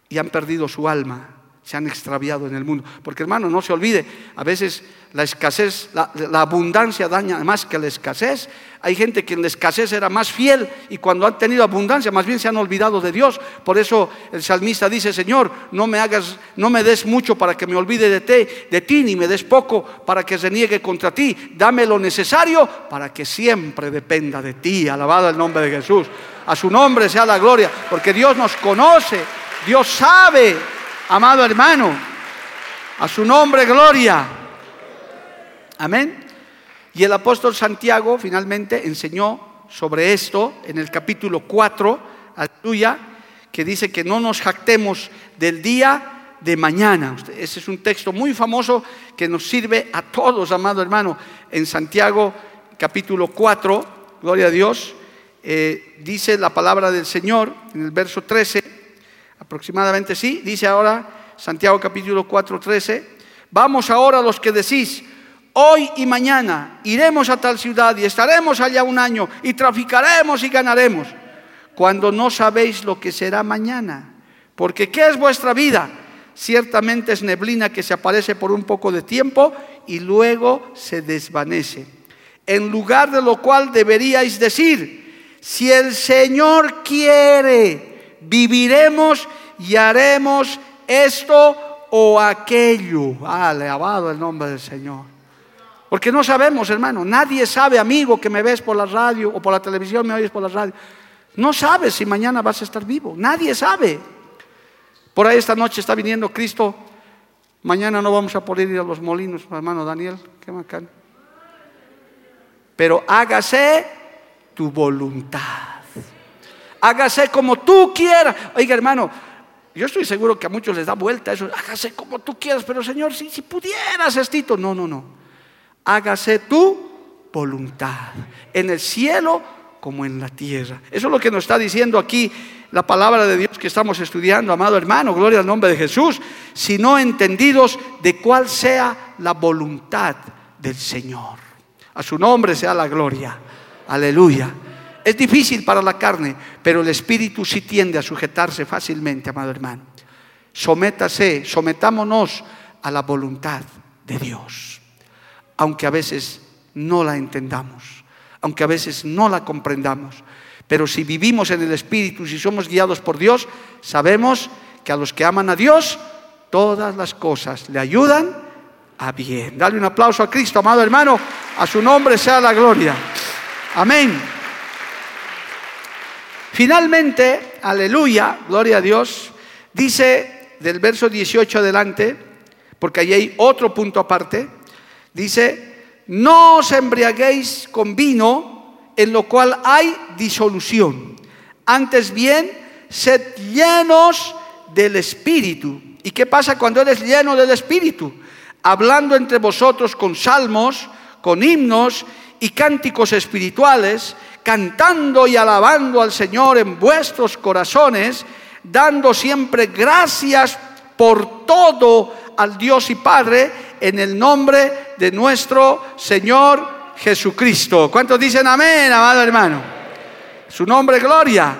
Y han perdido su alma se han extraviado en el mundo. Porque hermano, no se olvide, a veces la escasez, la, abundancia daña más que la escasez. Hay gente que en la escasez era más fiel y cuando han tenido abundancia más bien se han olvidado de Dios. Por eso el salmista dice, Señor, no me hagas, no me des mucho para que me olvide de ti, de ti, ni me des poco para que se niegue contra ti. Dame lo necesario para que siempre dependa de ti. Alabado el nombre de Jesús. A su nombre sea la gloria, porque Dios nos conoce, Dios sabe amado hermano. A su nombre, gloria. Amén. Y el apóstol Santiago finalmente enseñó sobre esto en el capítulo 4, aleluya, que dice que no nos jactemos del día de mañana. Ese es un texto muy famoso que nos sirve a todos, amado hermano. En Santiago capítulo 4, gloria a Dios, eh, dice la palabra del Señor en el verso 13 aproximadamente sí, dice ahora Santiago capítulo 4, 13, vamos ahora los que decís, hoy y mañana iremos a tal ciudad y estaremos allá un año y traficaremos y ganaremos, cuando no sabéis lo que será mañana. Porque ¿qué es vuestra vida? Ciertamente es neblina que se aparece por un poco de tiempo y luego se desvanece. En lugar de lo cual deberíais decir, si el Señor quiere, viviremos y haremos esto o aquello. Alabado el nombre del Señor. Porque no sabemos, hermano. Nadie sabe, amigo, que me ves por la radio o por la televisión, me oyes por la radio. No sabes si mañana vas a estar vivo. Nadie sabe. Por ahí esta noche está viniendo Cristo. Mañana no vamos a poder ir a los molinos, hermano Daniel. Qué bacán. Pero hágase tu voluntad hágase como tú quieras. Oiga, hermano, yo estoy seguro que a muchos les da vuelta eso, hágase como tú quieras, pero Señor, si, si pudieras, Estito, no, no, no. Hágase tu voluntad, en el cielo como en la tierra. Eso es lo que nos está diciendo aquí la palabra de Dios que estamos estudiando, amado hermano, gloria al nombre de Jesús, si no entendidos de cuál sea la voluntad del Señor. A su nombre sea la gloria. Aleluya. Es difícil para la carne, pero el espíritu sí tiende a sujetarse fácilmente, amado hermano. Sométase, sometámonos a la voluntad de Dios, aunque a veces no la entendamos, aunque a veces no la comprendamos. Pero si vivimos en el Espíritu, si somos guiados por Dios, sabemos que a los que aman a Dios, todas las cosas le ayudan a bien. Dale un aplauso a Cristo, amado hermano. A su nombre sea la gloria. Amén. Finalmente, aleluya, gloria a Dios, dice del verso 18 adelante, porque allí hay otro punto aparte, dice, no os embriaguéis con vino en lo cual hay disolución, antes bien, sed llenos del Espíritu. ¿Y qué pasa cuando eres lleno del Espíritu? Hablando entre vosotros con salmos, con himnos y cánticos espirituales, cantando y alabando al Señor en vuestros corazones, dando siempre gracias por todo al Dios y Padre en el nombre de nuestro Señor Jesucristo. ¿Cuántos dicen amén, amado hermano? Su nombre, gloria.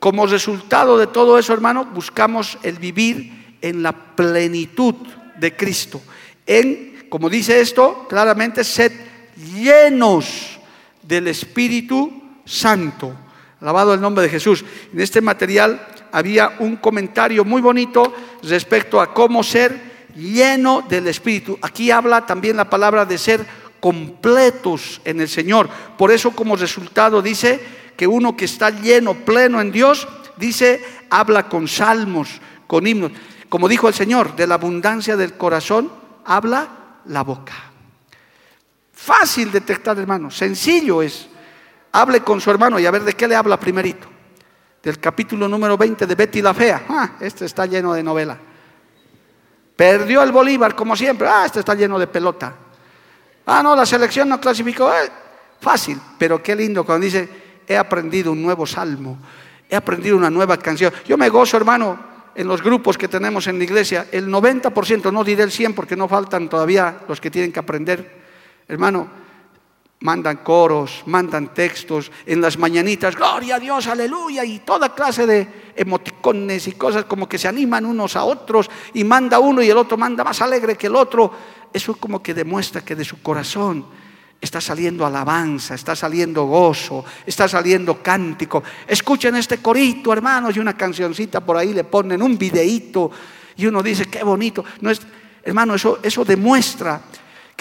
Como resultado de todo eso, hermano, buscamos el vivir en la plenitud de Cristo. En, como dice esto, claramente, sed llenos del Espíritu Santo. Alabado el nombre de Jesús. En este material había un comentario muy bonito respecto a cómo ser lleno del Espíritu. Aquí habla también la palabra de ser completos en el Señor. Por eso como resultado dice que uno que está lleno, pleno en Dios, dice, habla con salmos, con himnos. Como dijo el Señor, de la abundancia del corazón habla la boca Fácil detectar, hermano, sencillo es. Hable con su hermano y a ver de qué le habla primerito. Del capítulo número 20 de Betty la Fea. Ah, este está lleno de novela. Perdió el Bolívar, como siempre. Ah, este está lleno de pelota. Ah, no, la selección no clasificó. Eh, fácil, pero qué lindo cuando dice, he aprendido un nuevo salmo, he aprendido una nueva canción. Yo me gozo, hermano, en los grupos que tenemos en la iglesia, el 90%, no diré el 100 porque no faltan todavía los que tienen que aprender. Hermano, mandan coros, mandan textos, en las mañanitas, gloria a Dios, aleluya, y toda clase de emoticones y cosas como que se animan unos a otros y manda uno y el otro manda más alegre que el otro. Eso como que demuestra que de su corazón está saliendo alabanza, está saliendo gozo, está saliendo cántico. Escuchen este corito, hermanos, y una cancioncita por ahí le ponen un videíto y uno dice, qué bonito. No es, hermano, eso, eso demuestra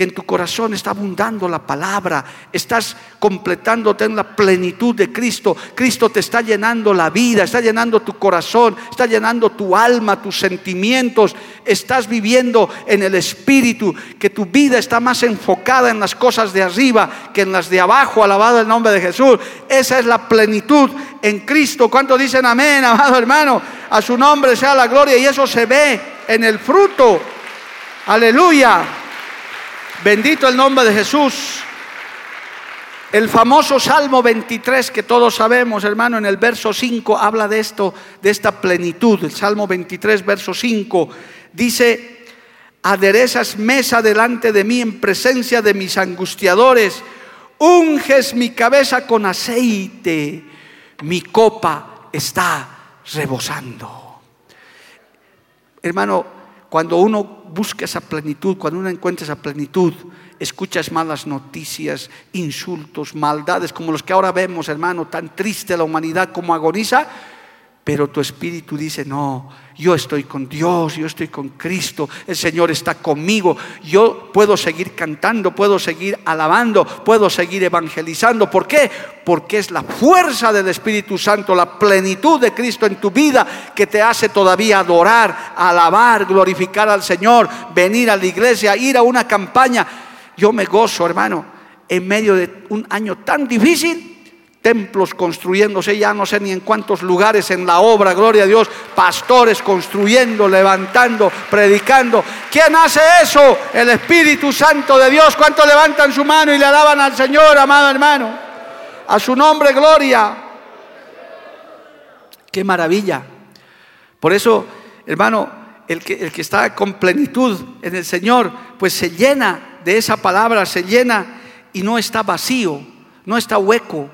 que en tu corazón está abundando la palabra, estás completándote en la plenitud de Cristo. Cristo te está llenando la vida, está llenando tu corazón, está llenando tu alma, tus sentimientos, estás viviendo en el Espíritu, que tu vida está más enfocada en las cosas de arriba que en las de abajo, alabado el nombre de Jesús. Esa es la plenitud en Cristo. ¿Cuántos dicen amén, amado hermano? A su nombre sea la gloria y eso se ve en el fruto. Aleluya. Bendito el nombre de Jesús. El famoso Salmo 23 que todos sabemos, hermano, en el verso 5 habla de esto, de esta plenitud. El Salmo 23, verso 5 dice, aderezas mesa delante de mí en presencia de mis angustiadores, unges mi cabeza con aceite, mi copa está rebosando. Hermano, cuando uno busca esa plenitud, cuando uno encuentra esa plenitud, escuchas malas noticias, insultos, maldades, como los que ahora vemos, hermano, tan triste la humanidad como agoniza, pero tu espíritu dice, no, yo estoy con Dios, yo estoy con Cristo, el Señor está conmigo, yo puedo seguir cantando, puedo seguir alabando, puedo seguir evangelizando. ¿Por qué? Porque es la fuerza del Espíritu Santo, la plenitud de Cristo en tu vida que te hace todavía adorar, alabar, glorificar al Señor, venir a la iglesia, ir a una campaña. Yo me gozo, hermano, en medio de un año tan difícil templos construyéndose, ya no sé ni en cuántos lugares en la obra, gloria a Dios, pastores construyendo, levantando, predicando. ¿Quién hace eso? El Espíritu Santo de Dios. ¿Cuántos levantan su mano y le alaban al Señor, amado hermano? A su nombre, gloria. Qué maravilla. Por eso, hermano, el que, el que está con plenitud en el Señor, pues se llena de esa palabra, se llena y no está vacío, no está hueco,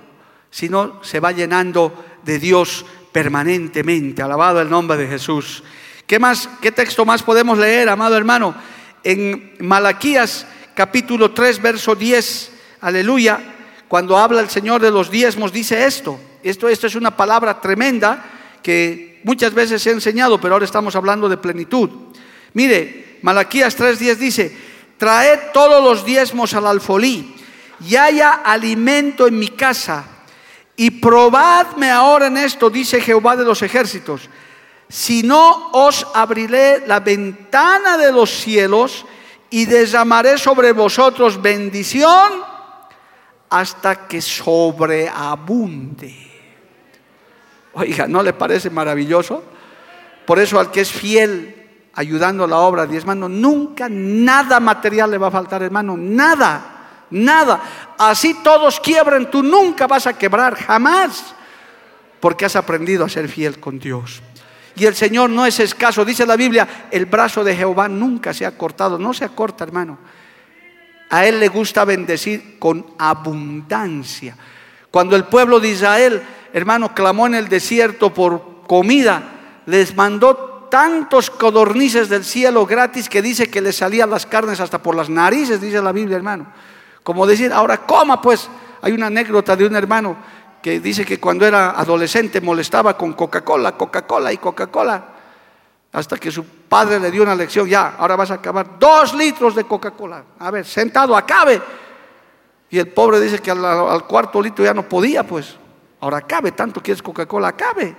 sino se va llenando de Dios permanentemente. Alabado el nombre de Jesús. ¿Qué más, qué texto más podemos leer, amado hermano? En Malaquías capítulo 3, verso 10, aleluya, cuando habla el Señor de los diezmos, dice esto. Esto, esto es una palabra tremenda que muchas veces he enseñado, pero ahora estamos hablando de plenitud. Mire, Malaquías 3.10 dice, traed todos los diezmos al alfolí y haya alimento en mi casa y probadme ahora en esto, dice Jehová de los ejércitos, si no os abriré la ventana de los cielos y derramaré sobre vosotros bendición hasta que sobreabunde. Oiga, ¿no le parece maravilloso? Por eso al que es fiel ayudando a la obra, hermano, nunca nada material le va a faltar, hermano, nada nada. Así todos quiebran, tú nunca vas a quebrar, jamás, porque has aprendido a ser fiel con Dios. Y el Señor no es escaso, dice la Biblia, el brazo de Jehová nunca se ha cortado, no se acorta, hermano. A Él le gusta bendecir con abundancia. Cuando el pueblo de Israel, hermano, clamó en el desierto por comida, les mandó tantos codornices del cielo gratis que dice que les salían las carnes hasta por las narices, dice la Biblia, hermano. Como decir, ahora coma pues. Hay una anécdota de un hermano que dice que cuando era adolescente molestaba con Coca-Cola, Coca-Cola y Coca-Cola. Hasta que su padre le dio una lección, ya, ahora vas a acabar dos litros de Coca-Cola. A ver, sentado, acabe. Y el pobre dice que al, cuarto litro ya no podía, pues. Ahora acabe, tanto quieres Coca-Cola, acabe.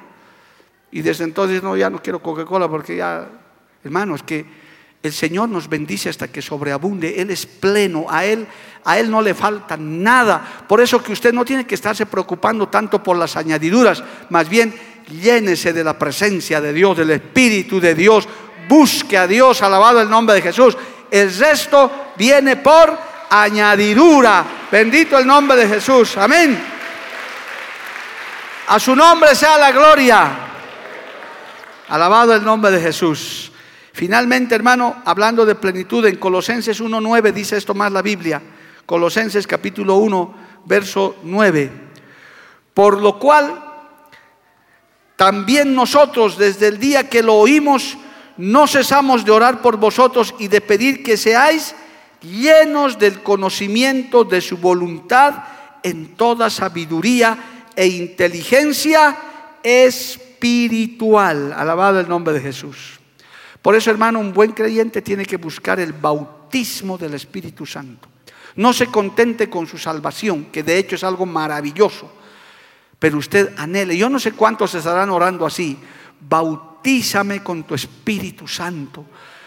Y desde entonces, no, ya no quiero Coca-Cola porque ya, hermano, es que el Señor nos bendice hasta que sobreabunde. Él es pleno, a Él, a Él no le falta nada. Por eso que usted no tiene que estarse preocupando tanto por las añadiduras, más bien llénese de la presencia de Dios, del Espíritu de Dios, busque a Dios, alabado el nombre de Jesús. El resto viene por añadidura. Bendito el nombre de Jesús. Amén. A su nombre sea la gloria. Alabado el nombre de Jesús. Finalmente, hermano, hablando de plenitud, en Colosenses 1.9 dice esto más la Biblia. Colosenses capítulo 1, verso 9. Por lo cual, también nosotros desde el día que lo oímos, no cesamos de orar por vosotros y de pedir que seáis llenos del conocimiento de su voluntad en toda sabiduría e inteligencia espiritual. Alabado el nombre de Jesús. Por eso, hermano, un buen creyente tiene que buscar el bautismo del Espíritu Santo. No se contente con su salvación, que de hecho es algo maravilloso, pero usted anhele. Yo no sé cuántos estarán orando así. Bautízame con tu Espíritu Santo.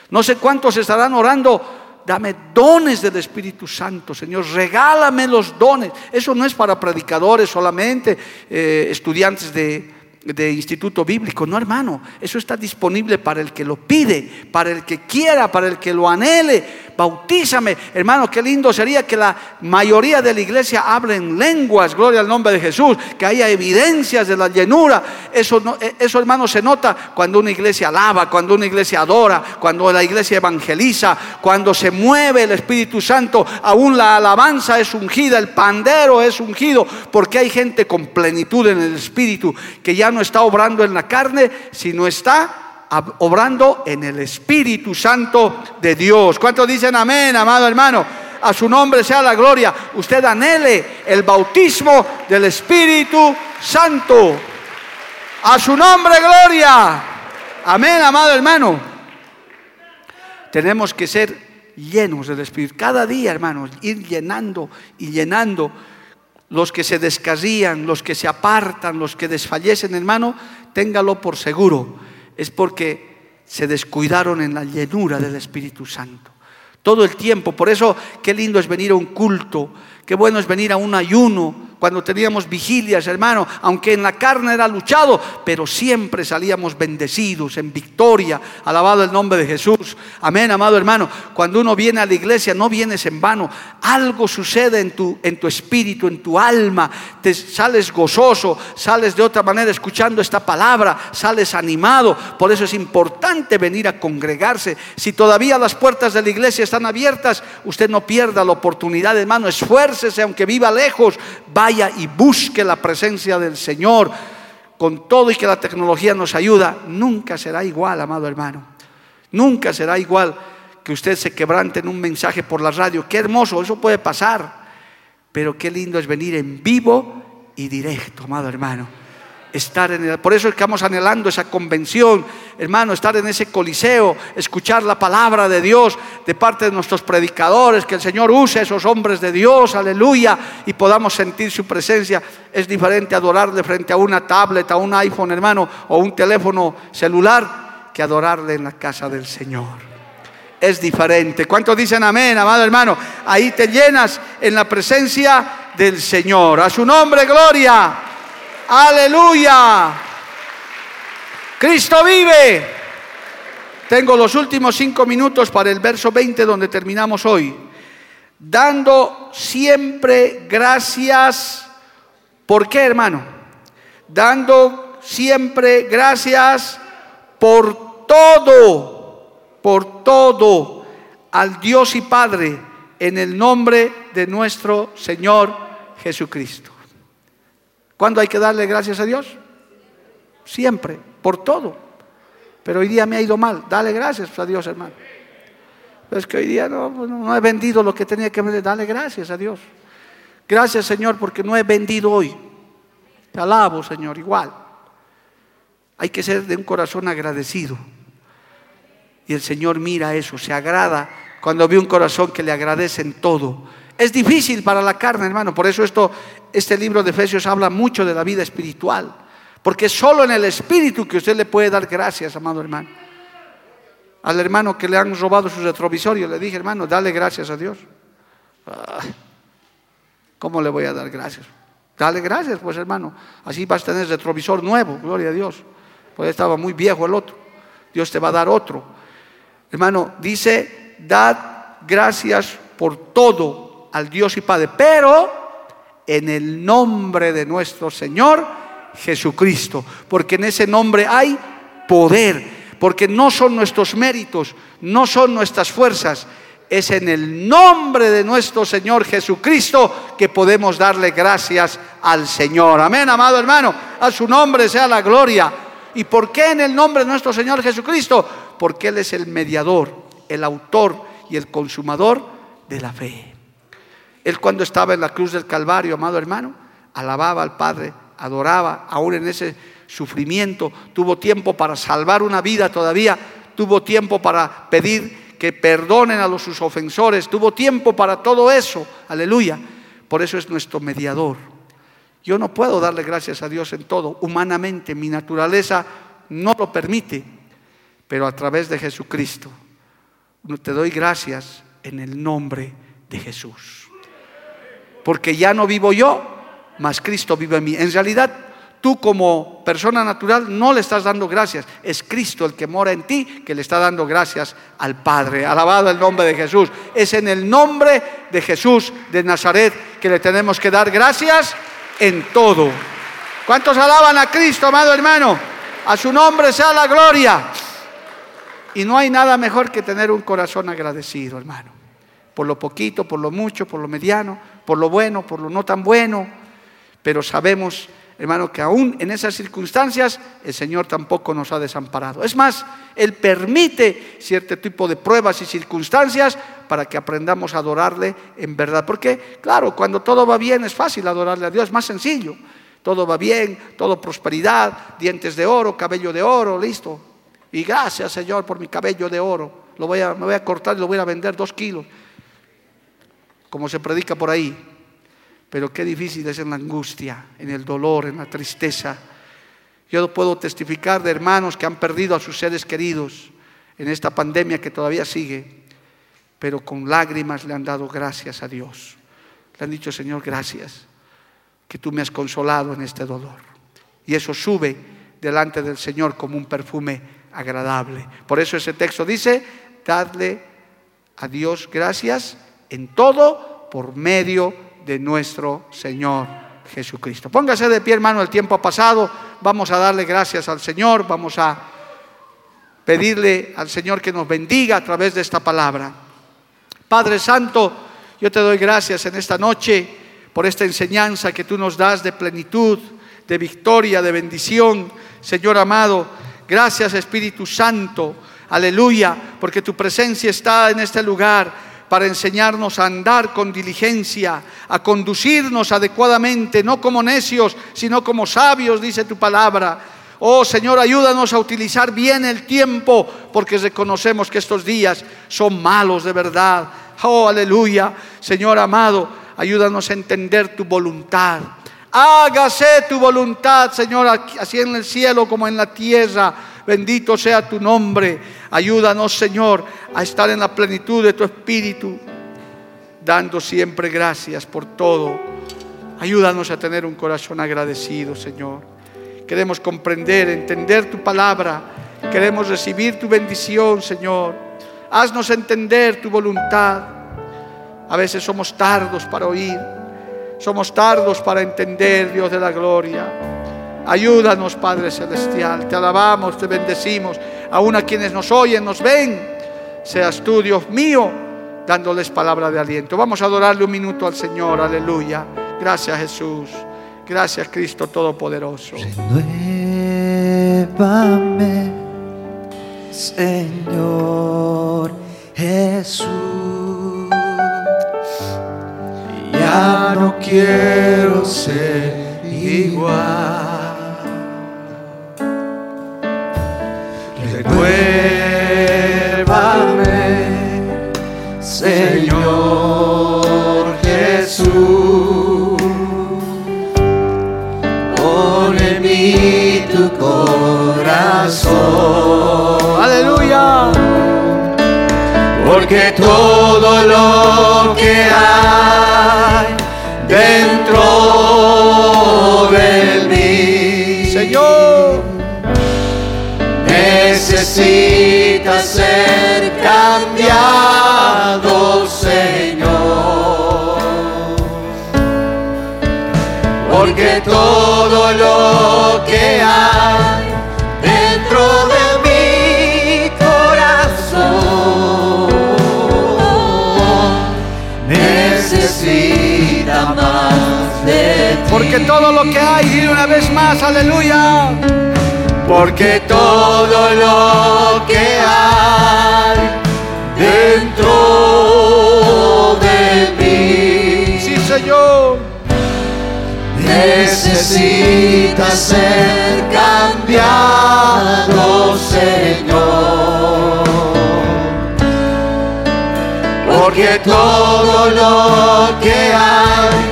No sé cuántos estarán orando dame dones del Espíritu Santo, Señor, regálame los dones. Eso no es para predicadores solamente, eh, estudiantes de, de instituto bíblico. No, hermano, eso está disponible para el que lo pide, para el que quiera, para el que lo anhele. Bautízame, hermano, qué lindo sería que la mayoría de la iglesia hable en lenguas, gloria al nombre de Jesús, que haya evidencias de la llenura. Eso, eh, eso, hermano, se nota cuando una iglesia alaba, cuando una iglesia adora, cuando la iglesia evangeliza, cuando se mueve el Espíritu Santo. Aún la alabanza es ungida, el pandero es ungido, porque hay gente con plenitud en el Espíritu que ya no está obrando en la carne, sino está obrando en el Espíritu Santo de Dios. ¿Cuántos dicen amén, amado hermano? A su nombre sea la gloria. Usted anhele el bautismo del Espíritu Santo. A su nombre, gloria. Amén, amado hermano. Tenemos que ser llenos del Espíritu. Cada día, hermanos, ir llenando y llenando los que se descarrían, los que se apartan, los que desfallecen, hermano, téngalo por seguro. Es porque se descuidaron en la llenura del Espíritu Santo. Todo el tiempo. Por eso, qué lindo es venir a un culto, qué bueno es venir a un ayuno, cuando teníamos vigilias, hermano, aunque en la carne era luchado, pero siempre salíamos bendecidos, en victoria, alabado el nombre de Jesús. Amén, amado hermano. Cuando uno viene a la iglesia, no vienes en vano. Algo sucede en tu, en tu espíritu, en tu alma. Te sales gozoso, sales de otra manera escuchando esta palabra, sales animado. Por eso es importante venir a congregarse. Si todavía las puertas de la iglesia están abiertas, usted no pierda la oportunidad, hermano. Esfuércese, aunque viva lejos, vaya y busque la presencia del Señor, con todo y que la tecnología nos ayuda, nunca será igual, amado hermano. Nunca será igual que usted se quebrante en un mensaje por la radio. Qué hermoso, eso puede pasar. Pero qué lindo es venir en vivo y directo, amado hermano estar en el, por eso estamos anhelando esa convención, hermano, estar en ese coliseo, escuchar la palabra de Dios de parte de nuestros predicadores, que el Señor use esos hombres de Dios, aleluya, y podamos sentir su presencia. Es diferente adorarle frente a una tablet, a un iPhone, hermano, o un teléfono celular, que adorarle en la casa del Señor. Es diferente. ¿Cuántos dicen amén, amado hermano? Ahí te llenas en la presencia del Señor. A su nombre, gloria. Aleluya. Cristo vive. Tengo los últimos cinco minutos para el verso 20 donde terminamos hoy. Dando siempre gracias. ¿Por qué, hermano? Dando siempre gracias por todo, por todo al Dios y Padre en el nombre de nuestro Señor Jesucristo. ¿Cuándo hay que darle gracias a Dios? Siempre, por todo. Pero hoy día me ha ido mal. Dale gracias a Dios, hermano. es que hoy día no, no he vendido lo que tenía que vender. Dale gracias a Dios. Gracias, Señor, porque no he vendido hoy. Te alabo, Señor, igual. Hay que ser de un corazón agradecido. Y el Señor mira eso, se agrada cuando ve un corazón que le agradece en todo. Es difícil para la carne, hermano. Por eso esto, este libro de Efesios habla mucho de la vida espiritual. Porque solo en el espíritu que usted le puede dar gracias, amado hermano. al hermano que le han robado su retrovisor. Yo le dije, hermano, dale gracias a Dios. Ah, ¿Cómo le voy a dar gracias? Dale gracias, pues hermano. Así vas a tener retrovisor nuevo, gloria a Dios. Pues estaba muy viejo el otro. Dios te va a dar otro. Hermano, dice, dad gracias por todo al Dios y Padre, pero en el nombre de nuestro Señor Jesucristo, porque en ese nombre hay poder, porque no son nuestros méritos, no son nuestras fuerzas, es en el nombre de nuestro Señor Jesucristo que podemos darle gracias al Señor. Amén, amado hermano, a su nombre sea la gloria. ¿Y por qué en el nombre de nuestro Señor Jesucristo? Porque Él es el mediador, el autor y el consumador de la fe. Él cuando estaba en la cruz del Calvario, amado hermano, alababa al Padre, adoraba, aún en ese sufrimiento, tuvo tiempo para salvar una vida todavía, tuvo tiempo para pedir que perdonen a los sus ofensores, tuvo tiempo para todo eso, aleluya. Por eso es nuestro mediador. Yo no puedo darle gracias a Dios en todo, humanamente mi naturaleza no lo permite, pero a través de Jesucristo te doy gracias en el nombre de Jesús porque ya no vivo yo, mas Cristo vive en mí. En realidad, tú como persona natural no le estás dando gracias, es Cristo el que mora en ti que le está dando gracias al Padre. Alabado el nombre de Jesús. Es en el nombre de Jesús de Nazaret que le tenemos que dar gracias en todo. ¿Cuántos alaban a Cristo, amado hermano? A su nombre sea la gloria. Y no hay nada mejor que tener un corazón agradecido, hermano. Por lo poquito, por lo mucho, por lo mediano por lo bueno, por lo no tan bueno, pero sabemos, hermano, que aún en esas circunstancias el Señor tampoco nos ha desamparado. Es más, Él permite cierto tipo de pruebas y circunstancias para que aprendamos a adorarle en verdad. Porque, claro, cuando todo va bien es fácil adorarle a Dios, es más sencillo. Todo va bien, todo prosperidad, dientes de oro, cabello de oro, listo. Y gracias, Señor, por mi cabello de oro. Lo voy a, me voy a cortar y lo voy a vender dos kilos como se predica por ahí. Pero qué difícil es en la angustia, en el dolor, en la tristeza. Yo puedo testificar de hermanos que han perdido a sus seres queridos en esta pandemia que todavía sigue, pero con lágrimas le han dado gracias a Dios. Le han dicho, Señor, gracias, que tú me has consolado en este dolor. Y eso sube delante del Señor como un perfume agradable. Por eso ese texto dice, dadle a Dios gracias en todo por medio de nuestro Señor Jesucristo. Póngase de pie, hermano, el tiempo ha pasado. Vamos a darle gracias al Señor, vamos a pedirle al Señor que nos bendiga a través de esta palabra. Padre Santo, yo te doy gracias en esta noche por esta enseñanza que tú nos das de plenitud, de victoria, de bendición. Señor amado, gracias Espíritu Santo, aleluya, porque tu presencia está en este lugar para enseñarnos a andar con diligencia, a conducirnos adecuadamente, no como necios, sino como sabios, dice tu palabra. Oh Señor, ayúdanos a utilizar bien el tiempo, porque reconocemos que estos días son malos de verdad. Oh, aleluya. Señor amado, ayúdanos a entender tu voluntad. Hágase tu voluntad, Señor, así en el cielo como en la tierra. Bendito sea tu nombre. Ayúdanos, Señor, a estar en la plenitud de tu espíritu, dando siempre gracias por todo. Ayúdanos a tener un corazón agradecido, Señor. Queremos comprender, entender tu palabra. Queremos recibir tu bendición, Señor. Haznos entender tu voluntad. A veces somos tardos para oír. Somos tardos para entender, Dios de la gloria. Ayúdanos, Padre Celestial. Te alabamos, te bendecimos. Aún a quienes nos oyen, nos ven, seas tú, Dios mío, dándoles palabra de aliento. Vamos a adorarle un minuto al Señor. Aleluya. Gracias, Jesús. Gracias, Cristo Todopoderoso. Renuévame, Señor Jesús. Ya no quiero ser igual. Renuévame, Señor Jesús. Pon en mí tu corazón. Aleluya. porque todo lo que hay dentro de mí, Señor, necesita ser cambiado, Señor. Porque todo lo que hay dentro de mi corazón necesita más de ti. porque todo lo que hay, dile una vez más, aleluya. Porque todo lo que hay dentro de mí Sí, Señor, necesita ser cambiado, Señor. Porque todo lo que hay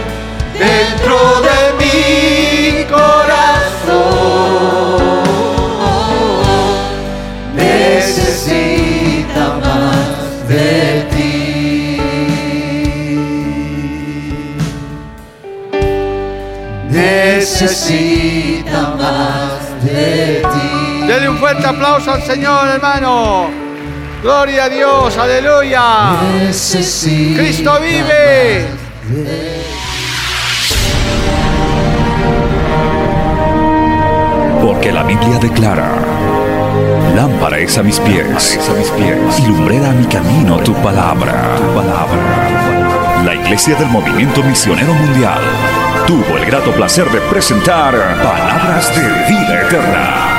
fuerte aplauso al Señor, hermano. Gloria a Dios, aleluya. Cristo vive. Porque la Biblia declara, lámpara es a mis pies, y lumbrera a mi camino tu palabra. La Iglesia del Movimiento Misionero Mundial tuvo el grato placer de presentar Palabras de Vida Eterna.